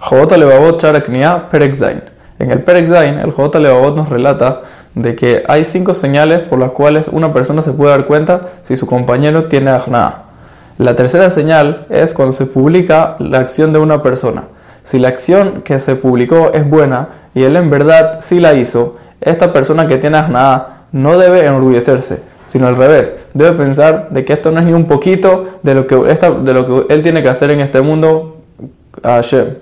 Jobot Levavot Charaknia Perek Zain. En el Perek Zain, el Jobot Levavot nos relata de que hay cinco señales por las cuales una persona se puede dar cuenta si su compañero tiene ajna. La tercera señal es cuando se publica la acción de una persona. Si la acción que se publicó es buena y él en verdad sí la hizo, esta persona que tiene ajna no debe enorgullecerse, sino al revés, debe pensar de que esto no es ni un poquito de lo que, de lo que él tiene que hacer en este mundo a Hashem.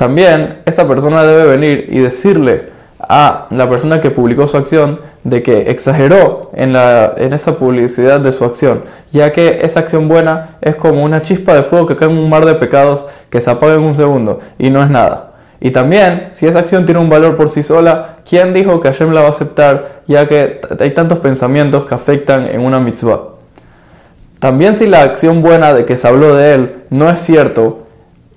También esta persona debe venir y decirle a la persona que publicó su acción de que exageró en, la, en esa publicidad de su acción, ya que esa acción buena es como una chispa de fuego que cae en un mar de pecados que se apaga en un segundo y no es nada. Y también, si esa acción tiene un valor por sí sola, ¿quién dijo que Hashem la va a aceptar, ya que hay tantos pensamientos que afectan en una mitzvah? También si la acción buena de que se habló de él no es cierto,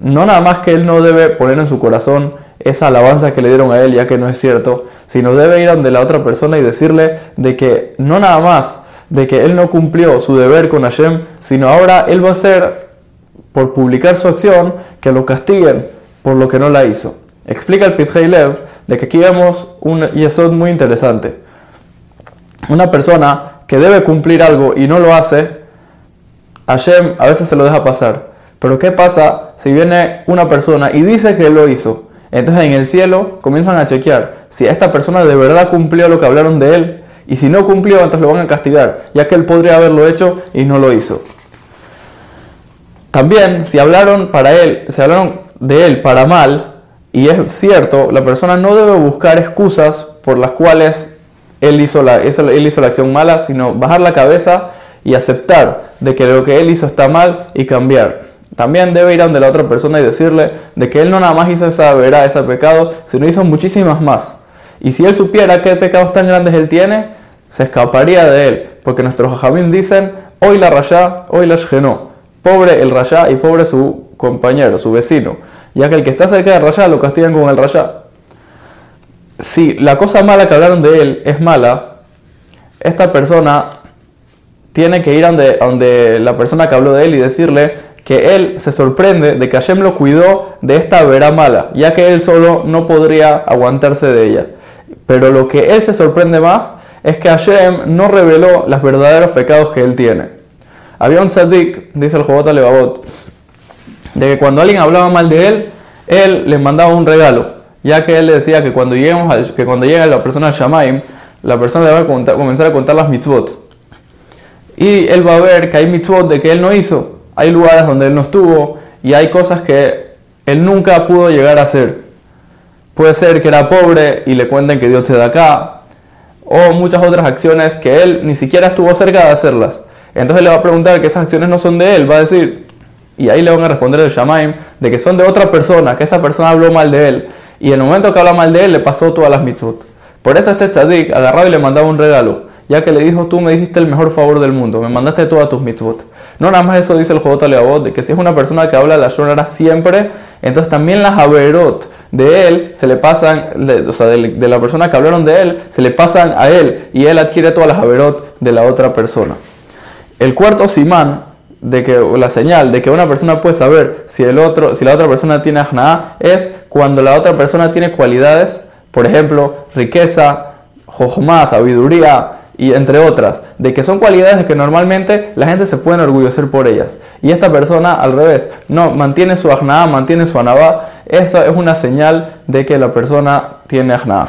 no nada más que él no debe poner en su corazón esa alabanza que le dieron a él, ya que no es cierto, sino debe ir donde la otra persona y decirle de que no nada más de que él no cumplió su deber con Hashem, sino ahora él va a hacer por publicar su acción que lo castiguen por lo que no la hizo. Explica el Pitrei Lev de que aquí vemos un yesod muy interesante. Una persona que debe cumplir algo y no lo hace, Hashem a veces se lo deja pasar. Pero ¿qué pasa si viene una persona y dice que lo hizo? Entonces en el cielo comienzan a chequear si esta persona de verdad cumplió lo que hablaron de él. Y si no cumplió, entonces lo van a castigar, ya que él podría haberlo hecho y no lo hizo. También, si hablaron para él, si hablaron de él para mal, y es cierto, la persona no debe buscar excusas por las cuales él hizo la, él hizo la acción mala, sino bajar la cabeza y aceptar de que lo que él hizo está mal y cambiar. También debe ir a donde la otra persona y decirle de que él no nada más hizo esa verá, ese pecado, sino hizo muchísimas más. Y si él supiera qué pecados tan grandes él tiene, se escaparía de él. Porque nuestros jajamín dicen, hoy la rayá, hoy la shgenó. Pobre el rayá y pobre su compañero, su vecino. Ya que el que está cerca del rayá lo castigan con el rayá. Si la cosa mala que hablaron de él es mala, esta persona tiene que ir a donde, donde la persona que habló de él y decirle, que él se sorprende de que Hashem lo cuidó de esta vera mala, ya que él solo no podría aguantarse de ella. Pero lo que él se sorprende más es que Hashem no reveló los verdaderos pecados que él tiene. Había un tzadik, dice el Jobot Levavot, de que cuando alguien hablaba mal de él, él le mandaba un regalo, ya que él le decía que cuando, lleguemos que cuando llega la persona al Shamaim, la persona le va a comenzar a contar las mitzvot. Y él va a ver que hay mitzvot de que él no hizo, hay lugares donde él no estuvo y hay cosas que él nunca pudo llegar a hacer. Puede ser que era pobre y le cuenten que Dios se da acá, o muchas otras acciones que él ni siquiera estuvo cerca de hacerlas. Entonces le va a preguntar que esas acciones no son de él, va a decir, y ahí le van a responder el Shamaim, de que son de otra persona, que esa persona habló mal de él, y en el momento que habla mal de él le pasó todas las mitzvot. Por eso este tzadik agarrado y le mandaba un regalo, ya que le dijo, tú me hiciste el mejor favor del mundo, me mandaste todas tus mitzvot. No nada más eso dice el Jobot Leabot, de que si es una persona que habla la Shonara siempre, entonces también las Averot de él se le pasan, o sea, de, la persona que hablaron de él, se le pasan a él y él adquiere todas las Averot de la otra persona. El cuarto simán de que la señal de que una persona puede saber si el otro si la otra persona tiene ajna es cuando la otra persona tiene cualidades, por ejemplo, riqueza, jojma, sabiduría, y entre otras, de que son cualidades que normalmente la gente se puede enorgullecer por ellas. Y esta persona, al revés, no, mantiene su ajna, mantiene su anabá, eso es una señal de que la persona tiene ajna.